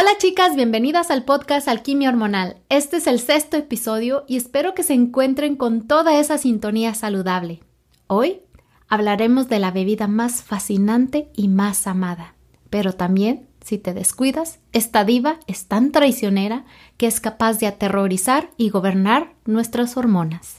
Hola chicas, bienvenidas al podcast Alquimia Hormonal. Este es el sexto episodio y espero que se encuentren con toda esa sintonía saludable. Hoy hablaremos de la bebida más fascinante y más amada, pero también, si te descuidas, esta diva es tan traicionera que es capaz de aterrorizar y gobernar nuestras hormonas.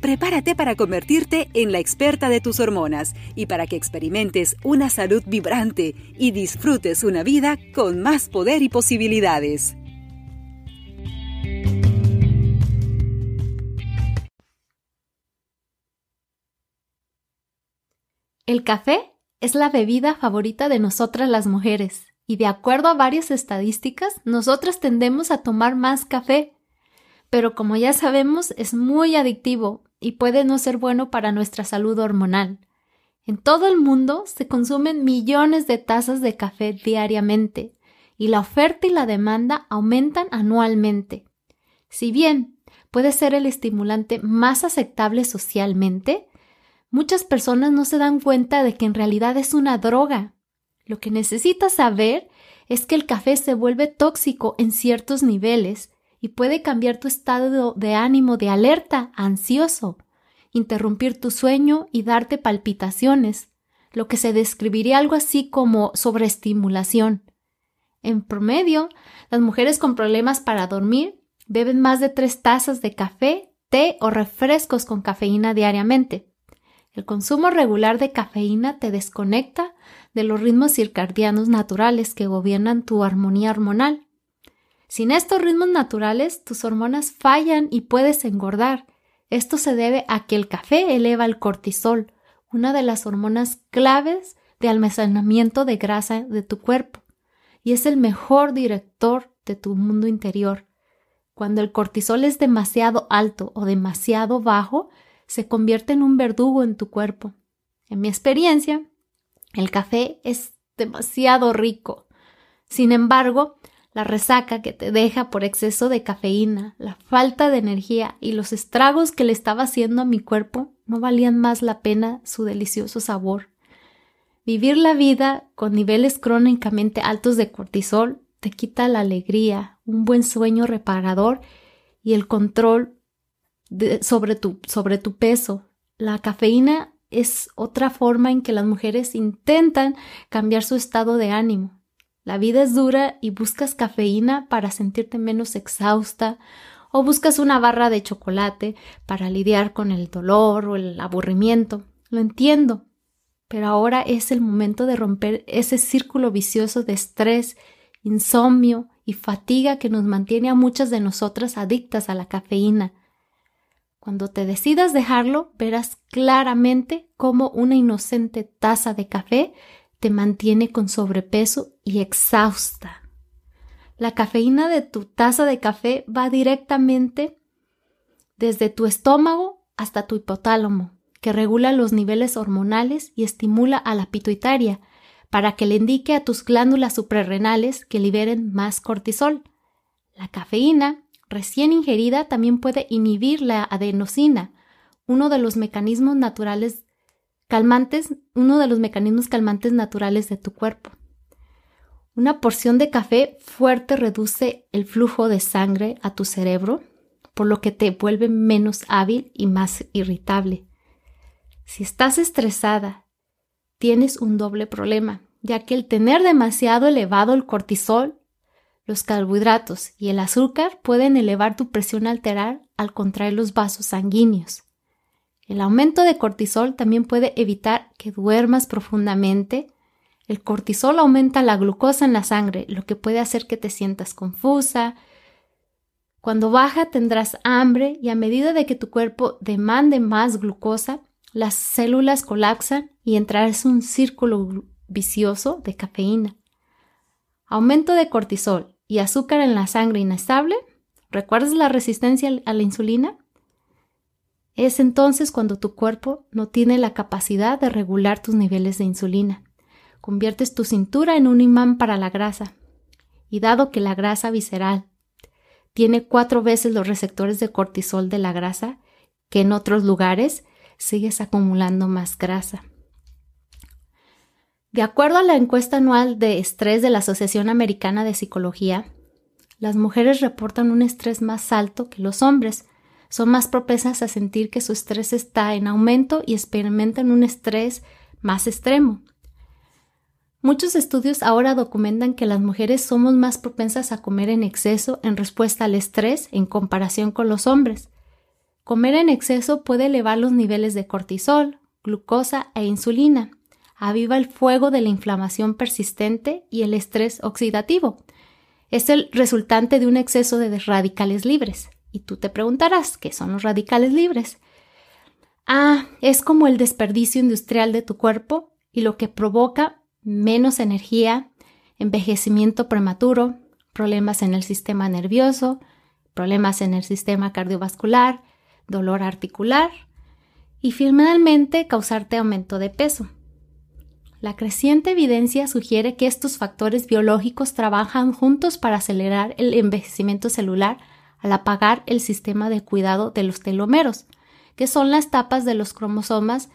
prepárate para convertirte en la experta de tus hormonas y para que experimentes una salud vibrante y disfrutes una vida con más poder y posibilidades. El café es la bebida favorita de nosotras las mujeres y de acuerdo a varias estadísticas, nosotras tendemos a tomar más café. Pero como ya sabemos, es muy adictivo y puede no ser bueno para nuestra salud hormonal. En todo el mundo se consumen millones de tazas de café diariamente y la oferta y la demanda aumentan anualmente. Si bien puede ser el estimulante más aceptable socialmente, muchas personas no se dan cuenta de que en realidad es una droga. Lo que necesitas saber es que el café se vuelve tóxico en ciertos niveles y puede cambiar tu estado de ánimo de alerta ansioso, interrumpir tu sueño y darte palpitaciones, lo que se describiría algo así como sobreestimulación. En promedio, las mujeres con problemas para dormir beben más de tres tazas de café, té o refrescos con cafeína diariamente. El consumo regular de cafeína te desconecta de los ritmos circadianos naturales que gobiernan tu armonía hormonal sin estos ritmos naturales, tus hormonas fallan y puedes engordar. Esto se debe a que el café eleva el cortisol, una de las hormonas claves de almacenamiento de grasa de tu cuerpo, y es el mejor director de tu mundo interior. Cuando el cortisol es demasiado alto o demasiado bajo, se convierte en un verdugo en tu cuerpo. En mi experiencia, el café es demasiado rico. Sin embargo, la resaca que te deja por exceso de cafeína, la falta de energía y los estragos que le estaba haciendo a mi cuerpo no valían más la pena su delicioso sabor. Vivir la vida con niveles crónicamente altos de cortisol te quita la alegría, un buen sueño reparador y el control sobre, tu, sobre tu peso. La cafeína es otra forma en que las mujeres intentan cambiar su estado de ánimo. La vida es dura y buscas cafeína para sentirte menos exhausta o buscas una barra de chocolate para lidiar con el dolor o el aburrimiento. Lo entiendo, pero ahora es el momento de romper ese círculo vicioso de estrés, insomnio y fatiga que nos mantiene a muchas de nosotras adictas a la cafeína. Cuando te decidas dejarlo, verás claramente cómo una inocente taza de café te mantiene con sobrepeso y exhausta. La cafeína de tu taza de café va directamente desde tu estómago hasta tu hipotálamo, que regula los niveles hormonales y estimula a la pituitaria para que le indique a tus glándulas suprarrenales que liberen más cortisol. La cafeína recién ingerida también puede inhibir la adenosina, uno de los mecanismos naturales calmantes, uno de los mecanismos calmantes naturales de tu cuerpo. Una porción de café fuerte reduce el flujo de sangre a tu cerebro, por lo que te vuelve menos hábil y más irritable. Si estás estresada, tienes un doble problema, ya que el tener demasiado elevado el cortisol, los carbohidratos y el azúcar pueden elevar tu presión alterar al contraer los vasos sanguíneos. El aumento de cortisol también puede evitar que duermas profundamente. El cortisol aumenta la glucosa en la sangre, lo que puede hacer que te sientas confusa. Cuando baja tendrás hambre y a medida de que tu cuerpo demande más glucosa, las células colapsan y entrarás en un círculo vicioso de cafeína. Aumento de cortisol y azúcar en la sangre inestable. ¿Recuerdas la resistencia a la insulina? Es entonces cuando tu cuerpo no tiene la capacidad de regular tus niveles de insulina. Conviertes tu cintura en un imán para la grasa. Y dado que la grasa visceral tiene cuatro veces los receptores de cortisol de la grasa que en otros lugares, sigues acumulando más grasa. De acuerdo a la encuesta anual de estrés de la Asociación Americana de Psicología, las mujeres reportan un estrés más alto que los hombres, son más propensas a sentir que su estrés está en aumento y experimentan un estrés más extremo. Muchos estudios ahora documentan que las mujeres somos más propensas a comer en exceso en respuesta al estrés en comparación con los hombres. Comer en exceso puede elevar los niveles de cortisol, glucosa e insulina, aviva el fuego de la inflamación persistente y el estrés oxidativo. Es el resultante de un exceso de radicales libres. Y tú te preguntarás, ¿qué son los radicales libres? Ah, es como el desperdicio industrial de tu cuerpo y lo que provoca menos energía, envejecimiento prematuro, problemas en el sistema nervioso, problemas en el sistema cardiovascular, dolor articular y finalmente causarte aumento de peso. La creciente evidencia sugiere que estos factores biológicos trabajan juntos para acelerar el envejecimiento celular al apagar el sistema de cuidado de los telómeros, que son las tapas de los cromosomas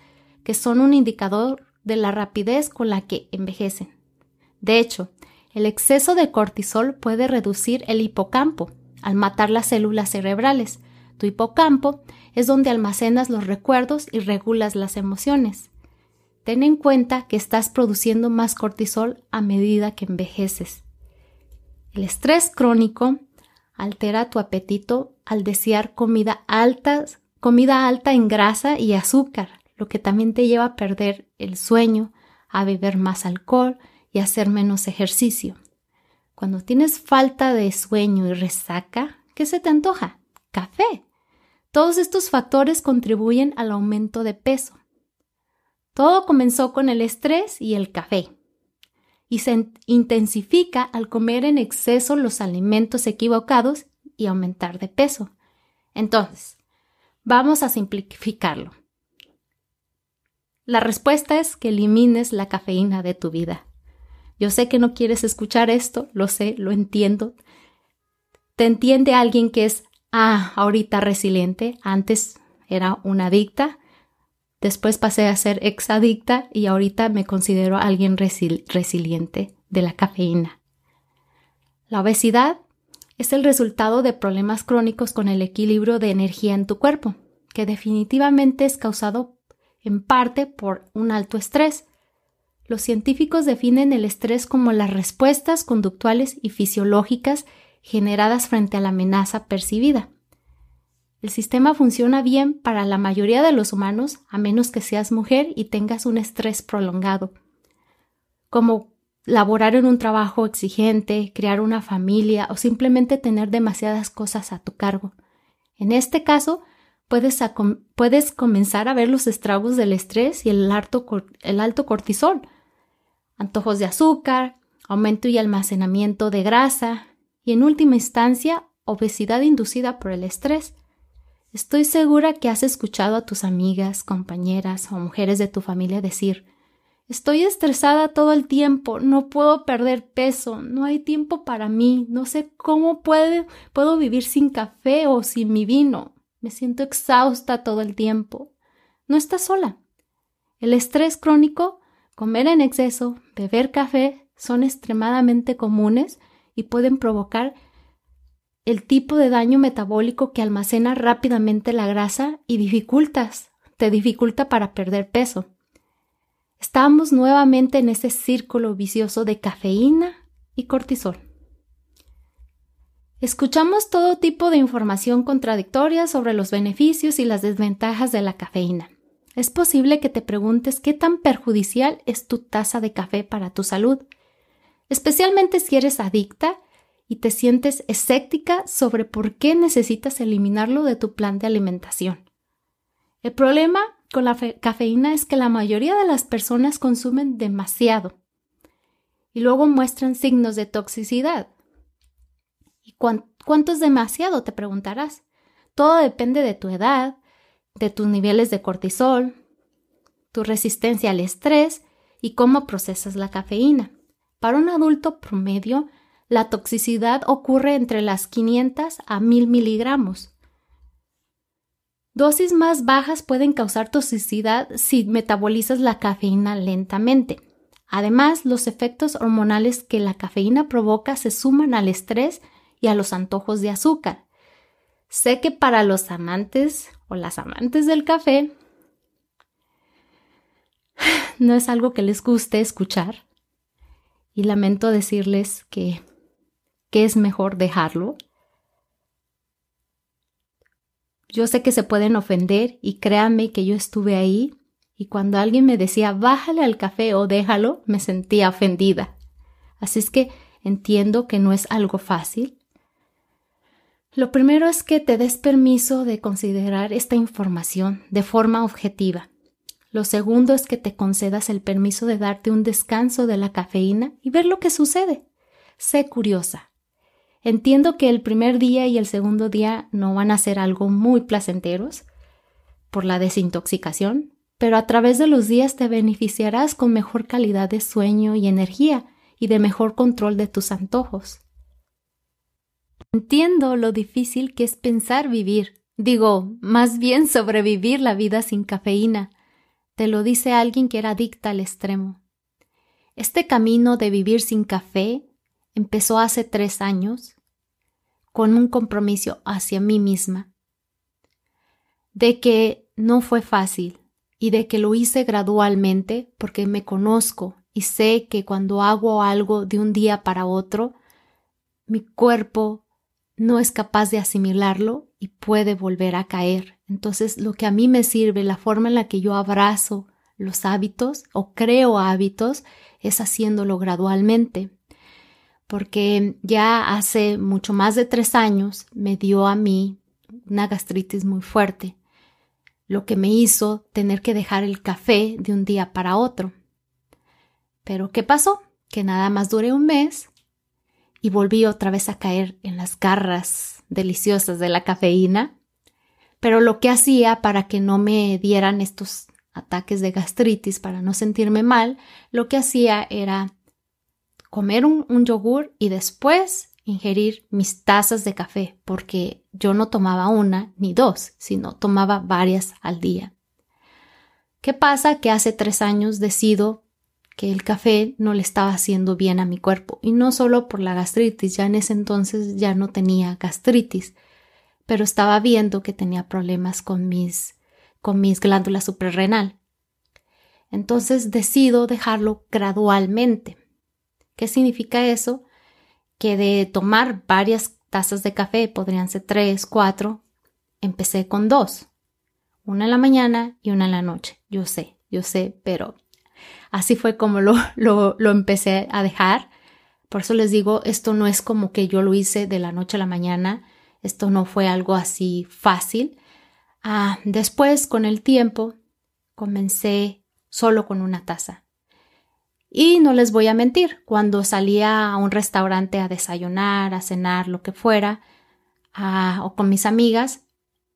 que son un indicador de la rapidez con la que envejecen. De hecho, el exceso de cortisol puede reducir el hipocampo al matar las células cerebrales. Tu hipocampo es donde almacenas los recuerdos y regulas las emociones. Ten en cuenta que estás produciendo más cortisol a medida que envejeces. El estrés crónico altera tu apetito al desear comida alta, comida alta en grasa y azúcar, lo que también te lleva a perder el sueño, a beber más alcohol y a hacer menos ejercicio. Cuando tienes falta de sueño y resaca, ¿qué se te antoja? Café. Todos estos factores contribuyen al aumento de peso. Todo comenzó con el estrés y el café y se intensifica al comer en exceso los alimentos equivocados y aumentar de peso. Entonces, vamos a simplificarlo. La respuesta es que elimines la cafeína de tu vida. Yo sé que no quieres escuchar esto, lo sé, lo entiendo. Te entiende alguien que es, ah, ahorita resiliente, antes era una adicta, Después pasé a ser exadicta y ahorita me considero alguien resiliente de la cafeína. La obesidad es el resultado de problemas crónicos con el equilibrio de energía en tu cuerpo, que definitivamente es causado en parte por un alto estrés. Los científicos definen el estrés como las respuestas conductuales y fisiológicas generadas frente a la amenaza percibida. El sistema funciona bien para la mayoría de los humanos a menos que seas mujer y tengas un estrés prolongado, como laborar en un trabajo exigente, crear una familia o simplemente tener demasiadas cosas a tu cargo. En este caso, puedes, puedes comenzar a ver los estragos del estrés y el alto, el alto cortisol, antojos de azúcar, aumento y almacenamiento de grasa y en última instancia obesidad inducida por el estrés. Estoy segura que has escuchado a tus amigas, compañeras o mujeres de tu familia decir Estoy estresada todo el tiempo, no puedo perder peso, no hay tiempo para mí, no sé cómo puedo vivir sin café o sin mi vino, me siento exhausta todo el tiempo. No estás sola. El estrés crónico, comer en exceso, beber café son extremadamente comunes y pueden provocar el tipo de daño metabólico que almacena rápidamente la grasa y dificultas, te dificulta para perder peso. Estamos nuevamente en ese círculo vicioso de cafeína y cortisol. Escuchamos todo tipo de información contradictoria sobre los beneficios y las desventajas de la cafeína. Es posible que te preguntes qué tan perjudicial es tu taza de café para tu salud, especialmente si eres adicta y te sientes escéptica sobre por qué necesitas eliminarlo de tu plan de alimentación. El problema con la cafeína es que la mayoría de las personas consumen demasiado y luego muestran signos de toxicidad. ¿Y cuánto es demasiado? Te preguntarás. Todo depende de tu edad, de tus niveles de cortisol, tu resistencia al estrés y cómo procesas la cafeína. Para un adulto promedio, la toxicidad ocurre entre las 500 a 1000 miligramos. Dosis más bajas pueden causar toxicidad si metabolizas la cafeína lentamente. Además, los efectos hormonales que la cafeína provoca se suman al estrés y a los antojos de azúcar. Sé que para los amantes o las amantes del café no es algo que les guste escuchar y lamento decirles que, que es mejor dejarlo. Yo sé que se pueden ofender y créanme que yo estuve ahí y cuando alguien me decía bájale al café o déjalo, me sentía ofendida. Así es que entiendo que no es algo fácil, lo primero es que te des permiso de considerar esta información de forma objetiva. Lo segundo es que te concedas el permiso de darte un descanso de la cafeína y ver lo que sucede. Sé curiosa. Entiendo que el primer día y el segundo día no van a ser algo muy placenteros por la desintoxicación, pero a través de los días te beneficiarás con mejor calidad de sueño y energía y de mejor control de tus antojos. Entiendo lo difícil que es pensar vivir, digo, más bien sobrevivir la vida sin cafeína. Te lo dice alguien que era adicta al extremo. Este camino de vivir sin café empezó hace tres años con un compromiso hacia mí misma, de que no fue fácil y de que lo hice gradualmente porque me conozco y sé que cuando hago algo de un día para otro, mi cuerpo no es capaz de asimilarlo y puede volver a caer. Entonces, lo que a mí me sirve, la forma en la que yo abrazo los hábitos o creo hábitos, es haciéndolo gradualmente. Porque ya hace mucho más de tres años me dio a mí una gastritis muy fuerte, lo que me hizo tener que dejar el café de un día para otro. Pero ¿qué pasó? Que nada más duré un mes y volví otra vez a caer en las garras deliciosas de la cafeína. Pero lo que hacía para que no me dieran estos ataques de gastritis, para no sentirme mal, lo que hacía era comer un, yogur y después ingerir mis tazas de café, porque yo no tomaba una ni dos, sino tomaba varias al día. ¿Qué pasa? Que hace tres años decido que el café no le estaba haciendo bien a mi cuerpo y no solo por la gastritis, ya en ese entonces ya no tenía gastritis, pero estaba viendo que tenía problemas con mis con mis glándulas suprarrenal. Entonces decido dejarlo gradualmente. ¿Qué significa eso? Que de tomar varias tazas de café, podrían ser tres, cuatro, empecé con dos. Una en la mañana y una en la noche. Yo sé, yo sé, pero Así fue como lo, lo, empecé a dejar. Por eso les digo, esto no es como que yo lo hice de la noche a la mañana. Esto no fue algo así fácil. Ah, después, con el tiempo, comencé solo con una taza. Y no les voy a mentir, cuando salía a un restaurante a desayunar, a cenar, lo que fuera, ah, o con mis amigas,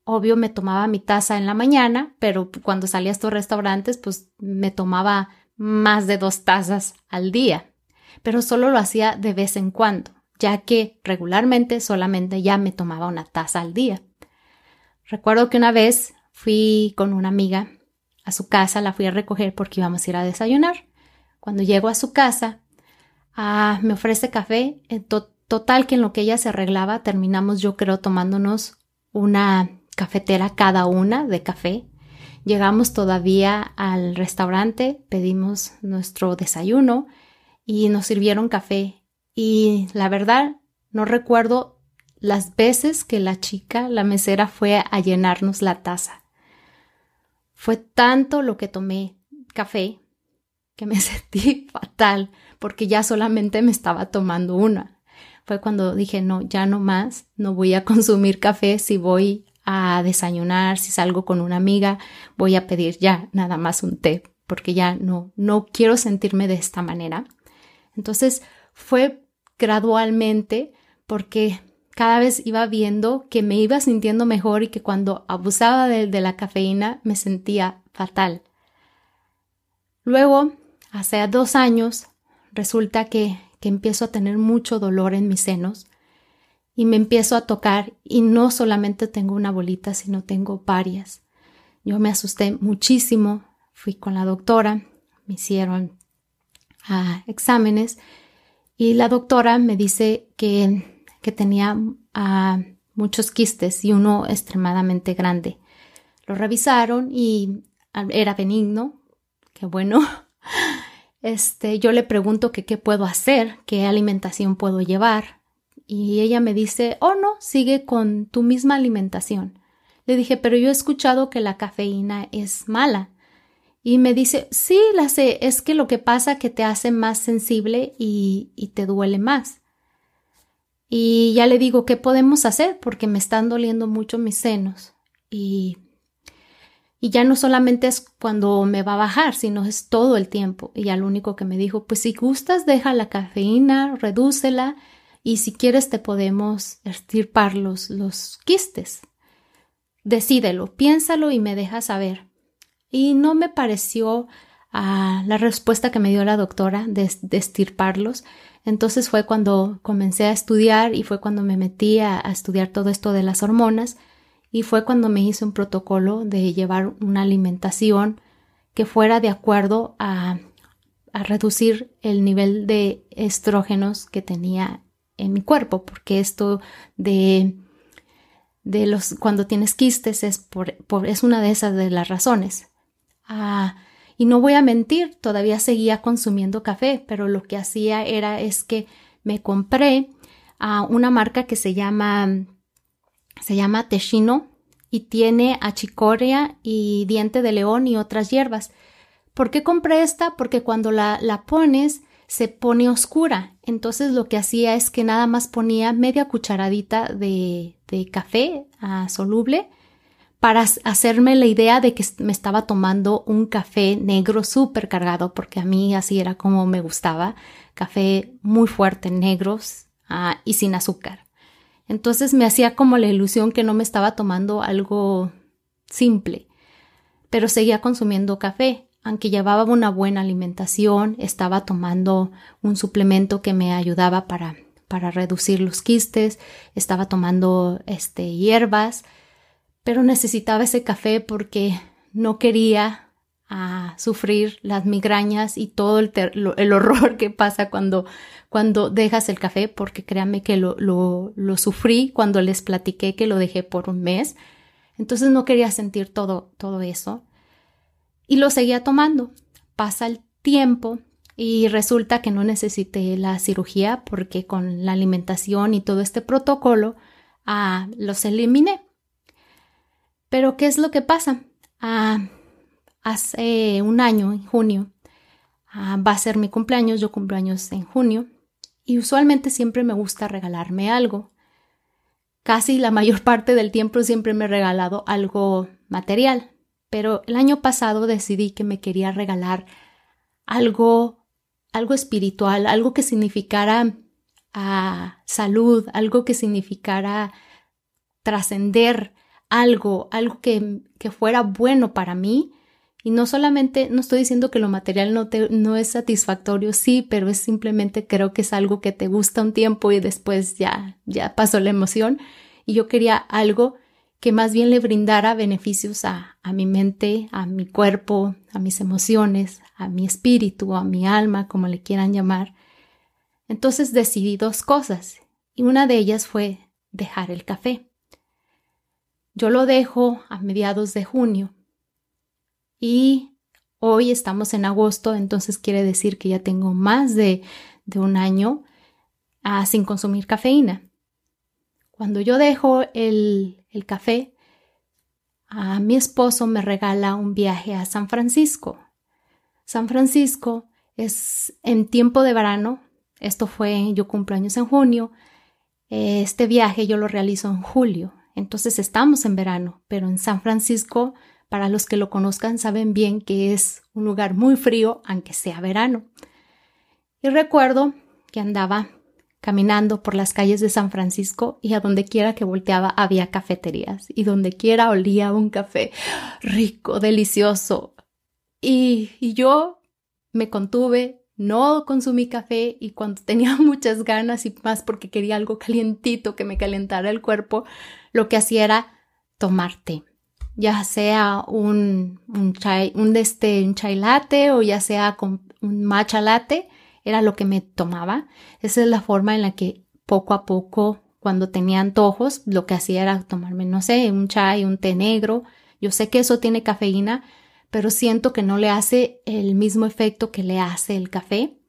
obvio me tomaba mi taza en la mañana, pero cuando salía a estos restaurantes, pues me tomaba más de dos tazas al día, pero solo lo hacía de vez en cuando, ya que regularmente solamente ya me tomaba una taza al día. Recuerdo que una vez fui con una amiga a su casa, la fui a recoger porque íbamos a ir a desayunar. Cuando llego a su casa, ah, me ofrece café. total que en lo que ella se arreglaba, terminamos yo creo tomándonos una cafetera cada una de café Llegamos todavía al restaurante, pedimos nuestro desayuno y nos sirvieron café. Y la verdad, no recuerdo las veces que la chica, la mesera, fue a llenarnos la taza. Fue tanto lo que tomé café que me sentí fatal porque ya solamente me estaba tomando una. Fue cuando dije, no, ya no más, no voy a consumir café si voy a desayunar, si salgo con una amiga, voy a pedir ya nada más un té, porque ya no, no quiero sentirme de esta manera. Entonces fue gradualmente porque cada vez iba viendo que me iba sintiendo mejor y que cuando abusaba de, de la cafeína me sentía fatal. Luego, hace dos años, resulta que, que empiezo a tener mucho dolor en mis senos y me empiezo a tocar y no solamente tengo una bolita, sino tengo varias. Yo me asusté muchísimo, fui con la doctora, me hicieron ah, exámenes y la doctora me dice que, que tenía ah, muchos quistes y uno extremadamente grande. Lo revisaron y ah, era benigno, qué bueno. Este, yo le pregunto que qué puedo hacer, qué alimentación puedo llevar y ella me dice, oh no, sigue con tu misma alimentación. Le dije, pero yo he escuchado que la cafeína es mala. Y me dice, sí, la sé, es que lo que pasa que te hace más sensible y, y te duele más. Y ya le digo, ¿qué podemos hacer? Porque me están doliendo mucho mis senos. Y, y ya no solamente es cuando me va a bajar, sino es todo el tiempo. Y ya lo único que me dijo, pues si gustas, deja la cafeína, redúcela y si quieres te podemos estirpar los, los quistes. Decídelo, piénsalo y me deja saber. Y no me pareció ah, la respuesta que me dio la doctora de, estirparlos. Entonces fue cuando comencé a estudiar y fue cuando me metí a, estudiar todo esto de las hormonas y fue cuando me hice un protocolo de llevar una alimentación que fuera de acuerdo a, a reducir el nivel de estrógenos que tenía en mi cuerpo, porque esto de, de los cuando tienes quistes es, por, es una de esas de las razones. Ah, y no voy a mentir, todavía seguía consumiendo café, pero lo que hacía era es que me compré a una marca que se llama se llama Teshino y tiene achicoria y diente de león y otras hierbas. ¿Por qué compré esta? Porque cuando la, la pones se pone oscura. Entonces lo que hacía es que nada más ponía media cucharadita de, de café ah, soluble para hacerme la idea de que me estaba tomando un café negro súper cargado, porque a mí así era como me gustaba, café muy fuerte, negros ah, y sin azúcar. Entonces me hacía como la ilusión que no me estaba tomando algo simple, pero seguía consumiendo café aunque llevaba una buena alimentación, estaba tomando un suplemento que me ayudaba para, para reducir los quistes, estaba tomando este, hierbas, pero necesitaba ese café porque no quería ah, sufrir las migrañas y todo el, el, horror que pasa cuando, cuando dejas el café, porque créanme que lo, lo, sufrí cuando les platiqué que lo dejé por un mes. Entonces no quería sentir todo, todo eso y lo seguía tomando. Pasa el tiempo y resulta que no necesité la cirugía porque con la alimentación y todo este protocolo ah, los eliminé. Pero ¿qué es lo que pasa? Ah, hace un año, en junio, ah, va a ser mi cumpleaños, yo cumpleaños en junio, y usualmente siempre me gusta regalarme algo. Casi la mayor parte del tiempo siempre me he regalado algo material, pero el año pasado decidí que me quería regalar algo, algo espiritual, algo que significara ah, salud, algo que significara trascender algo, algo que, que, fuera bueno para mí. Y no solamente, no estoy diciendo que lo material no, te, no es satisfactorio, sí, pero es simplemente creo que es algo que te gusta un tiempo y después ya, ya pasó la emoción. Y yo quería algo que más bien le brindara beneficios a, a, mi mente, a mi cuerpo, a mis emociones, a mi espíritu, a mi alma, como le quieran llamar. Entonces decidí dos cosas y una de ellas fue dejar el café. Yo lo dejo a mediados de junio y hoy estamos en agosto, entonces quiere decir que ya tengo más de, de un año ah, sin consumir cafeína. Cuando yo dejo el, el café, a mi esposo me regala un viaje a San Francisco. San Francisco es en tiempo de verano, esto fue, yo cumplo años en junio, este viaje yo lo realizo en julio, Entonces estamos en verano, pero en San Francisco, para los que lo conozcan, saben bien que es un lugar muy frío, aunque sea verano. Y recuerdo que andaba caminando por las calles de San Francisco y a donde quiera que volteaba había cafeterías y donde quiera olía un café rico, delicioso. Y, yo me contuve, no consumí café y cuando tenía muchas ganas y más porque quería algo calientito que me calentara el cuerpo, lo que hacía era tomar té. Ya sea un, un chai, un, este, un chai latte o ya sea con un matcha latte, era lo que me tomaba. Esa es la forma en la que poco a poco, cuando tenía antojos, lo que hacía era tomarme, no sé, un chai, un té negro. Yo sé que eso tiene cafeína, pero siento que no le hace el mismo efecto que le hace el café.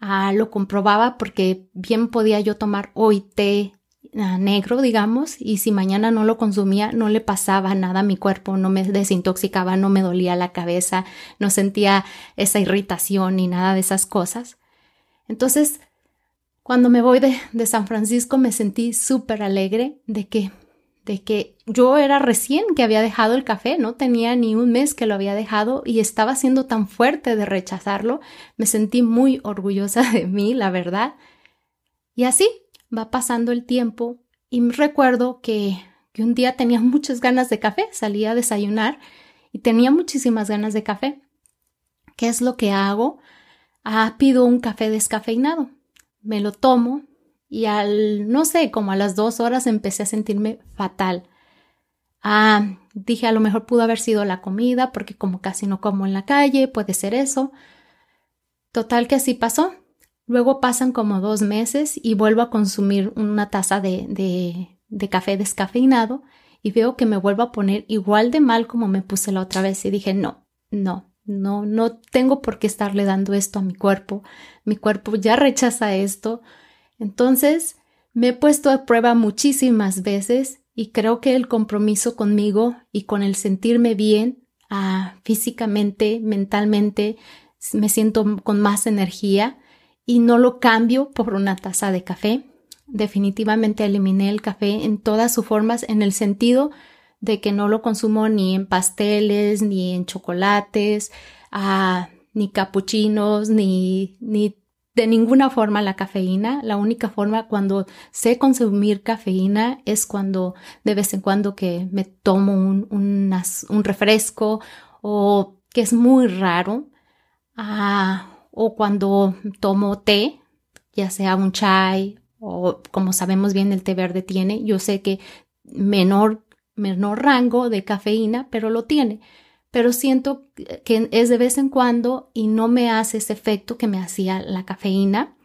Ah, lo comprobaba porque bien podía yo tomar hoy té negro, digamos, y si mañana no lo consumía, no le pasaba nada a mi cuerpo, no me desintoxicaba, no me dolía la cabeza, no sentía esa irritación ni nada de esas cosas. Entonces, cuando me voy de, de San Francisco me sentí súper alegre de que de que yo era recién que había dejado el café, no tenía ni un mes que lo había dejado y estaba siendo tan fuerte de rechazarlo, me sentí muy orgullosa de mí, la verdad. Y así va pasando el tiempo y recuerdo que, que un día tenía muchas ganas de café, salía a desayunar y tenía muchísimas ganas de café. ¿Qué es lo que hago? Ah, pido un café descafeinado. Me lo tomo, y al, no sé, como a las dos horas empecé a sentirme fatal. Ah, dije a lo mejor pudo haber sido la comida, porque como casi no como en la calle, puede ser eso. Total que así pasó. Luego pasan como dos meses y vuelvo a consumir una taza de, de, de café descafeinado y veo que me vuelvo a poner igual de mal como me puse la otra vez y dije no, no, no, no tengo por qué estarle dando esto a mi cuerpo. Mi cuerpo ya rechaza esto. Entonces, me he puesto a prueba muchísimas veces y creo que el compromiso conmigo y con el sentirme bien ah, físicamente, mentalmente, me siento con más energía y no lo cambio por una taza de café. Definitivamente eliminé el café en todas sus formas en el sentido de que no lo consumo ni en pasteles, ni en chocolates, ah, ni capuchinos, ni, ni de ninguna forma la cafeína. La única forma cuando sé consumir cafeína es cuando de vez en cuando que me tomo un, un refresco o que es muy raro. Ah, o cuando tomo té, ya sea un chai o como sabemos bien el té verde tiene, yo sé que menor, menor rango de cafeína, pero lo tiene pero siento que es de vez en cuando y no me hace ese efecto que me hacía la cafeína.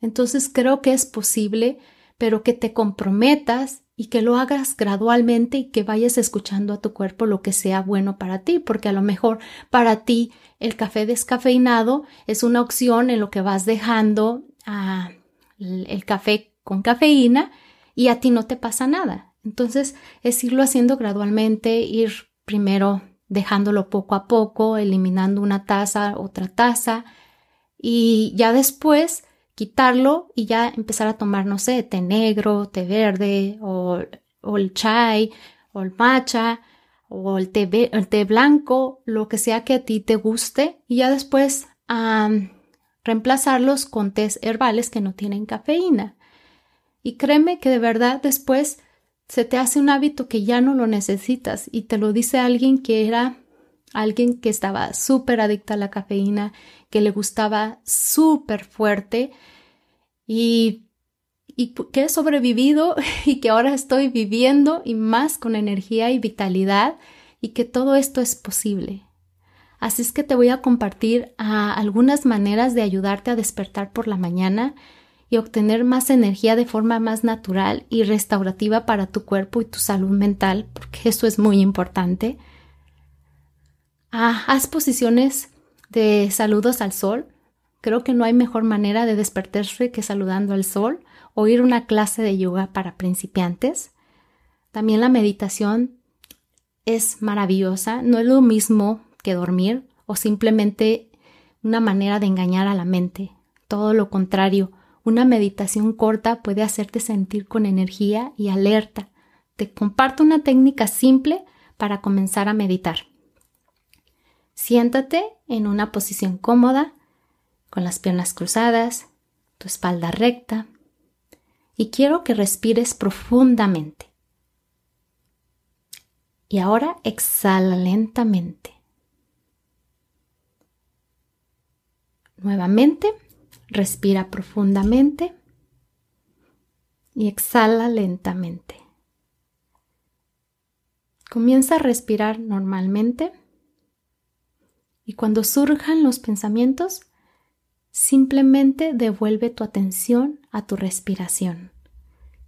Entonces creo que es posible, pero que te comprometas y que lo hagas gradualmente y que vayas escuchando a tu cuerpo lo que sea bueno para ti, porque a lo mejor para ti el café descafeinado es una opción en lo que vas dejando ah, el café con cafeína y a ti no te pasa nada. Entonces es irlo haciendo gradualmente, ir primero dejándolo poco a poco, eliminando una taza, otra taza y ya después quitarlo y ya empezar a tomar, no sé, té negro, té verde o, el chai o el matcha o el té, blanco, lo que sea que a ti te guste y ya después reemplazarlos con tés herbales que no tienen cafeína. Y créeme que de verdad después se te hace un hábito que ya no lo necesitas y te lo dice alguien que era alguien que estaba súper adicta a la cafeína, que le gustaba súper fuerte y, que he sobrevivido y que ahora estoy viviendo y más con energía y vitalidad y que todo esto es posible. Así es que te voy a compartir ah, algunas maneras de ayudarte a despertar por la mañana y obtener más energía de forma más natural y restaurativa para tu cuerpo y tu salud mental, porque eso es muy importante. Ah, haz posiciones de saludos al sol. Creo que no hay mejor manera de despertarse que saludando al sol o ir a una clase de yoga para principiantes. También la meditación es maravillosa, no es lo mismo que dormir o simplemente una manera de engañar a la mente. Todo lo contrario, una meditación corta puede hacerte sentir con energía y alerta. te comparto una técnica simple para comenzar a meditar. Siéntate en una posición cómoda, con las piernas cruzadas, tu espalda recta, y quiero que respires profundamente. Y ahora exhala lentamente. Nuevamente, respira profundamente y exhala lentamente. Comienza a respirar normalmente y cuando surjan los pensamientos, simplemente devuelve tu atención a tu respiración.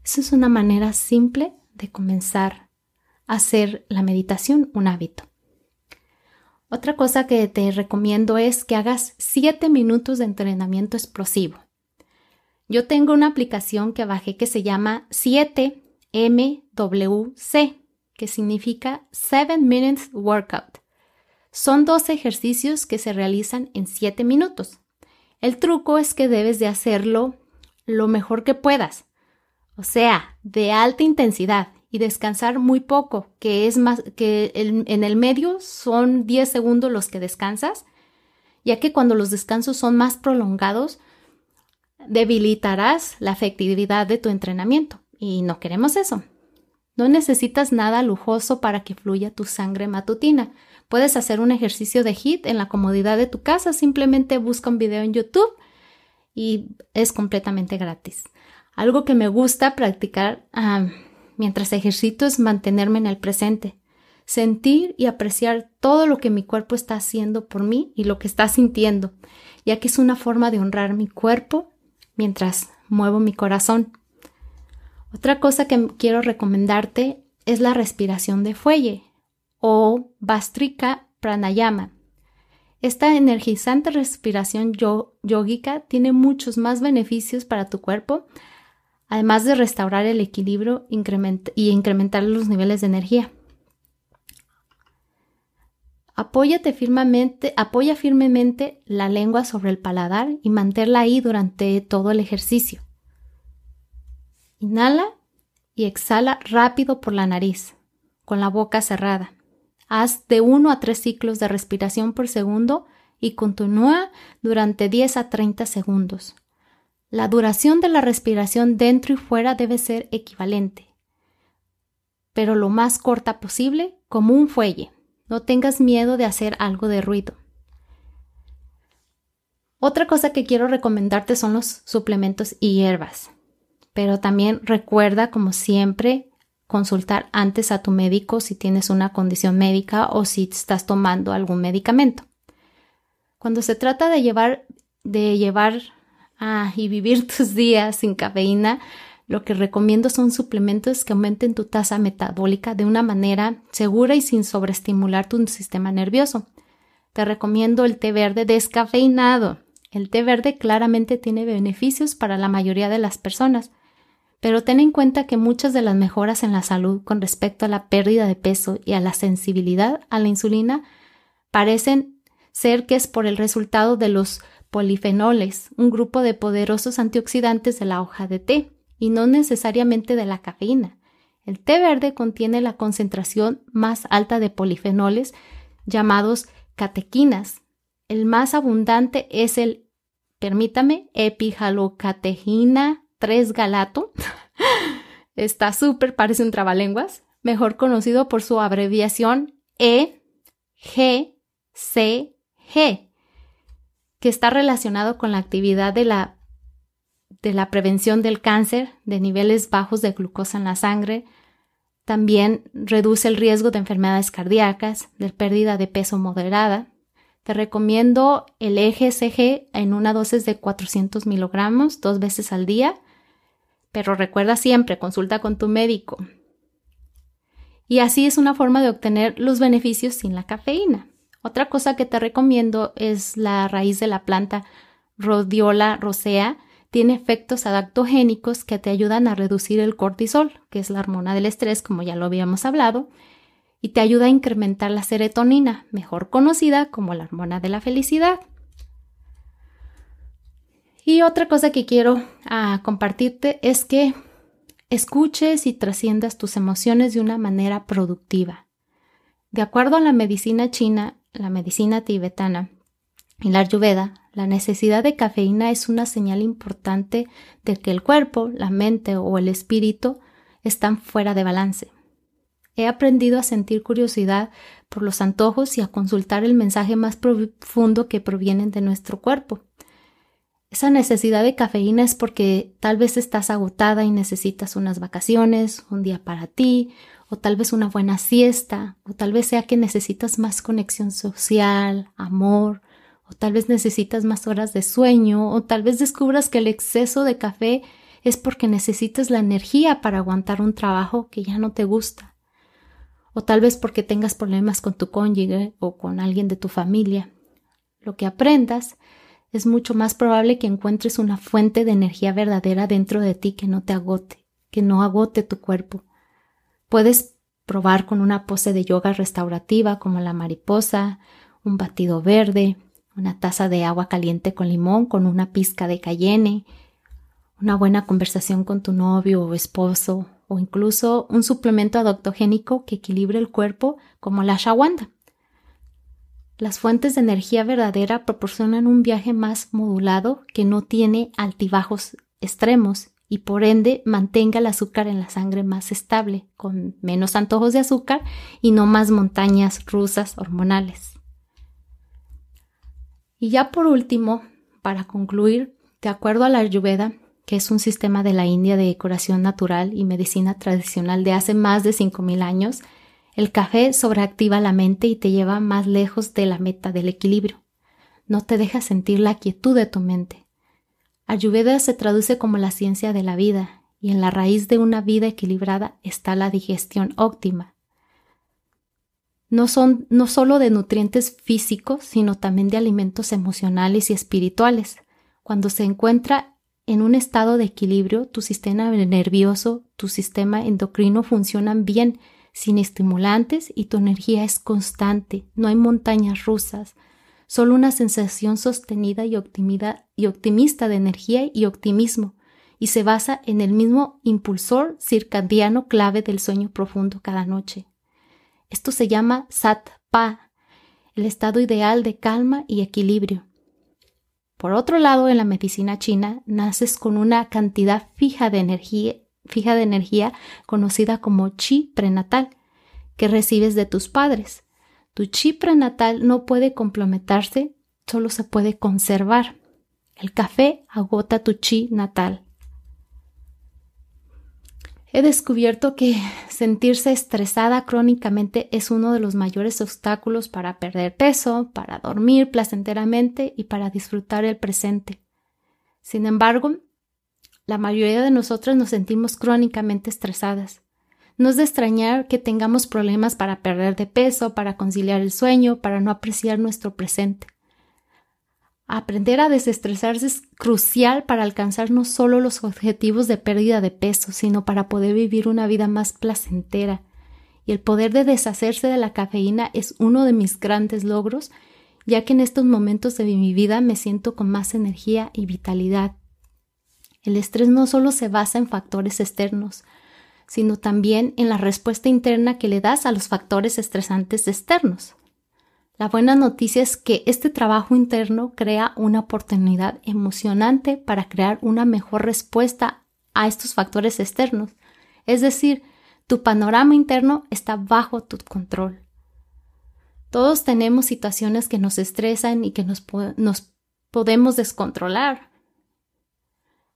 Esa es una manera simple de comenzar a hacer la meditación un hábito. Otra cosa que te recomiendo es que hagas 7 minutos de entrenamiento explosivo. Yo tengo una aplicación que bajé que se llama 7MWC, que significa 7 Minutes Workout. Son dos ejercicios que se realizan en 7 minutos. El truco es que debes de hacerlo lo mejor que puedas, o sea, de alta intensidad y descansar muy poco, que es más que en el medio son 10 segundos los que descansas, ya que cuando los descansos son más prolongados, debilitarás la efectividad de tu entrenamiento y no queremos eso. No necesitas nada lujoso para que fluya tu sangre matutina. Puedes hacer un ejercicio de HIIT en la comodidad de tu casa, simplemente busca un video en YouTube y es completamente gratis. Algo que me gusta practicar mientras ejercito es mantenerme en el presente, sentir y apreciar todo lo que mi cuerpo está haciendo por mí y lo que está sintiendo, ya que es una forma de honrar mi cuerpo mientras muevo mi corazón. Otra cosa que quiero recomendarte es la respiración de fuelle o Bastrika Pranayama. Esta energizante respiración yógica tiene muchos más beneficios para tu cuerpo, además de restaurar el equilibrio y incrementar los niveles de energía. Apóyate firmemente, apoya firmemente la lengua sobre el paladar y manténla ahí durante todo el ejercicio. Inhala y exhala rápido por la nariz, con la boca cerrada. Haz de 1 a 3 ciclos de respiración por segundo y continúa durante 10 a 30 segundos. La duración de la respiración dentro y fuera debe ser equivalente, pero lo más corta posible, como un fuelle. No tengas miedo de hacer algo de ruido. Otra cosa que quiero recomendarte son los suplementos y hierbas. Pero también recuerda, como siempre, consultar antes a tu médico si tienes una condición médica o si estás tomando algún medicamento. Cuando se trata de llevar, de llevar ah, y vivir tus días sin cafeína, lo que recomiendo son suplementos que aumenten tu tasa metabólica de una manera segura y sin sobreestimular tu sistema nervioso. Te recomiendo el té verde descafeinado. El té verde claramente tiene beneficios para la mayoría de las personas, pero ten en cuenta que muchas de las mejoras en la salud con respecto a la pérdida de peso y a la sensibilidad a la insulina parecen ser que es por el resultado de los polifenoles, un grupo de poderosos antioxidantes de la hoja de té y no necesariamente de la cafeína. El té verde contiene la concentración más alta de polifenoles llamados catequinas. El más abundante es el, permítame, epijalocateína 3-galato. Está súper, parece un trabalenguas, mejor conocido por su abreviación EGCG, que está relacionado con la actividad de la de la prevención del cáncer, de niveles bajos de glucosa en la sangre. También reduce el riesgo de enfermedades cardíacas, de pérdida de peso moderada. Te recomiendo el EGCG en una dosis de 400 miligramos dos veces al día, pero recuerda siempre, consulta con tu médico. Y así es una forma de obtener los beneficios sin la cafeína. Otra cosa que te recomiendo es la raíz de la planta Rhodiola rosea, tiene efectos adaptogénicos que te ayudan a reducir el cortisol, que es la hormona del estrés, como ya lo habíamos hablado, y te ayuda a incrementar la serotonina, mejor conocida como la hormona de la felicidad. Y otra cosa que quiero ah, compartirte es que escuches y trasciendas tus emociones de una manera productiva. De acuerdo a la medicina china, la medicina tibetana y la ayurveda, la necesidad de cafeína es una señal importante de que el cuerpo, la mente o el espíritu están fuera de balance. He aprendido a sentir curiosidad por los antojos y a consultar el mensaje más profundo que provienen de nuestro cuerpo. Esa necesidad de cafeína es porque tal vez estás agotada y necesitas unas vacaciones, un día para ti, o tal vez una buena siesta, o tal vez sea que necesitas más conexión social, amor, o tal vez necesitas más horas de sueño, o tal vez descubras que el exceso de café es porque necesitas la energía para aguantar un trabajo que ya no te gusta, o tal vez porque tengas problemas con tu cónyuge o con alguien de tu familia. Lo que aprendas es mucho más probable que encuentres una fuente de energía verdadera dentro de ti que no te agote, que no agote tu cuerpo. Puedes probar con una pose de yoga restaurativa como la mariposa, un batido verde, una taza de agua caliente con limón con una pizca de cayenne, una buena conversación con tu novio o esposo, o incluso un suplemento adaptogénico que equilibre el cuerpo como la shawanda. Las fuentes de energía verdadera proporcionan un viaje más modulado que no tiene altibajos extremos y por ende mantenga el azúcar en la sangre más estable, con menos antojos de azúcar y no más montañas rusas hormonales. Y ya por último, para concluir, de acuerdo a la Ayurveda, que es un sistema de la India de decoración natural y medicina tradicional de hace más de 5.000 años, el café sobreactiva la mente y te lleva más lejos de la meta del equilibrio. No te deja sentir la quietud de tu mente. Ayurveda se traduce como la ciencia de la vida, y en la raíz de una vida equilibrada está la digestión óptima. No son no solo de nutrientes físicos, sino también de alimentos emocionales y espirituales. Cuando se encuentra en un estado de equilibrio, tu sistema nervioso, tu sistema endocrino funcionan bien sin estimulantes y tu energía es constante, no hay montañas rusas, solo una sensación sostenida y, y optimista de energía y optimismo, y se basa en el mismo impulsor circadiano clave del sueño profundo cada noche. Esto se llama Sat Pa, el estado ideal de calma y equilibrio. Por otro lado, en la medicina china, naces con una cantidad fija de energía fija de energía conocida como chi prenatal que recibes de tus padres. Tu chi prenatal no puede complementarse, solo se puede conservar. El café agota tu chi natal. He descubierto que sentirse estresada crónicamente es uno de los mayores obstáculos para perder peso, para dormir placenteramente y para disfrutar el presente. Sin embargo, la mayoría de nosotras nos sentimos crónicamente estresadas. No es de extrañar que tengamos problemas para perder de peso, para conciliar el sueño, para no apreciar nuestro presente. Aprender a desestresarse es crucial para alcanzar no solo los objetivos de pérdida de peso, sino para poder vivir una vida más placentera. Y el poder de deshacerse de la cafeína es uno de mis grandes logros, ya que en estos momentos de mi vida me siento con más energía y vitalidad. El estrés no solo se basa en factores externos, sino también en la respuesta interna que le das a los factores estresantes externos. La buena noticia es que este trabajo interno crea una oportunidad emocionante para crear una mejor respuesta a estos factores externos. Es decir, tu panorama interno está bajo tu control. Todos tenemos situaciones que nos estresan y que nos, nos podemos descontrolar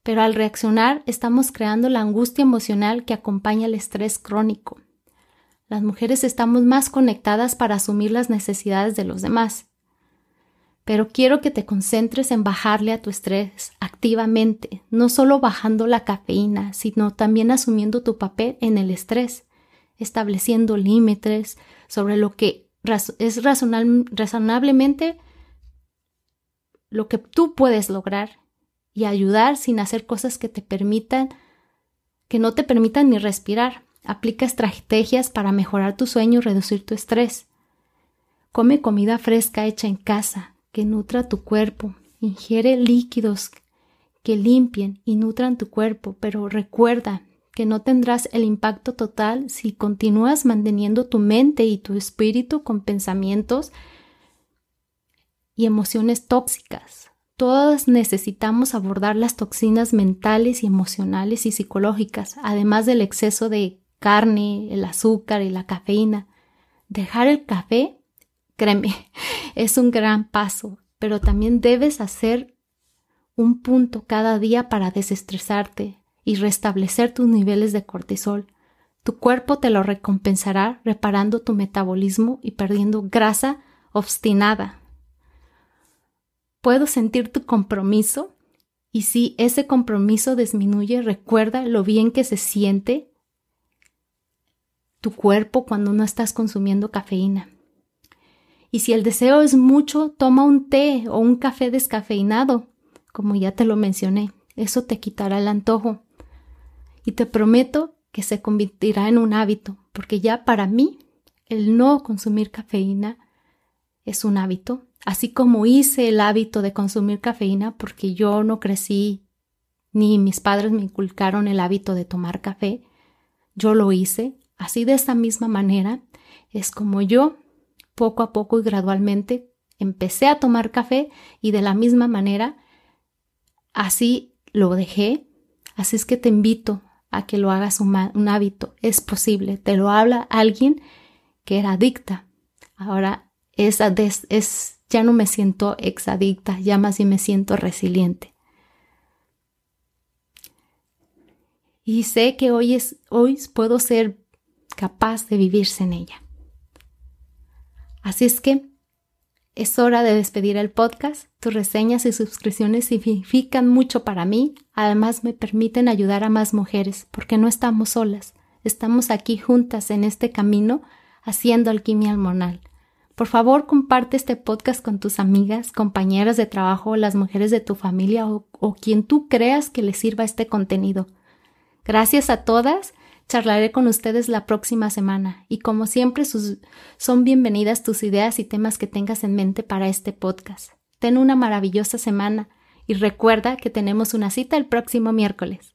pero al reaccionar estamos creando la angustia emocional que acompaña el estrés crónico. Las mujeres estamos más conectadas para asumir las necesidades de los demás. Pero quiero que te concentres en bajarle a tu estrés activamente, no solo bajando la cafeína, sino también asumiendo tu papel en el estrés, estableciendo límites sobre lo que es razonablemente lo que tú puedes lograr y ayudar sin hacer cosas que te permitan, que no te permitan ni respirar. Aplica estrategias para mejorar tu sueño y reducir tu estrés. Come comida fresca hecha en casa, que nutra tu cuerpo. Ingiere líquidos que limpien y nutran tu cuerpo, pero recuerda, que no tendrás el impacto total si continúas manteniendo tu mente y tu espíritu con pensamientos y emociones tóxicas. Todas necesitamos abordar las toxinas mentales y emocionales y psicológicas, además del exceso de carne, el azúcar y la cafeína. Dejar el café, créeme, es un gran paso, pero también debes hacer un punto cada día para desestresarte y restablecer tus niveles de cortisol. Tu cuerpo te lo recompensará reparando tu metabolismo y perdiendo grasa obstinada. Puedo sentir tu compromiso y si ese compromiso disminuye, recuerda lo bien que se siente tu cuerpo cuando no estás consumiendo cafeína. Y si el deseo es mucho, toma un té o un café descafeinado como ya te lo mencioné. Eso te quitará el antojo. Y te prometo que se convertirá en un hábito, porque ya para mí el no consumir cafeína es un hábito, así como hice el hábito de consumir cafeína porque yo no crecí ni mis padres me inculcaron el hábito de tomar café, yo lo hice, así de esa misma manera es como yo poco a poco y gradualmente empecé a tomar café y de la misma manera Así lo dejé, así es que te invito a que lo hagas un, hábito. Es posible, te lo habla alguien que era adicta. Ahora es, ya no me siento exadicta, ya más bien me siento resiliente. Y sé que hoy, hoy puedo ser capaz de vivirse en ella. Así es que es hora de despedir el podcast. Tus reseñas y suscripciones significan mucho para mí. Además me permiten ayudar a más mujeres porque no estamos solas. Estamos aquí juntas en este camino haciendo alquimia hormonal. Por favor, comparte este podcast con tus amigas, compañeras de trabajo, las mujeres de tu familia o, quien tú creas que les sirva este contenido. Gracias a todas Charlaré con ustedes la próxima semana y como siempre son bienvenidas tus ideas y temas que tengas en mente para este podcast. Ten una maravillosa semana y recuerda que tenemos una cita el próximo miércoles.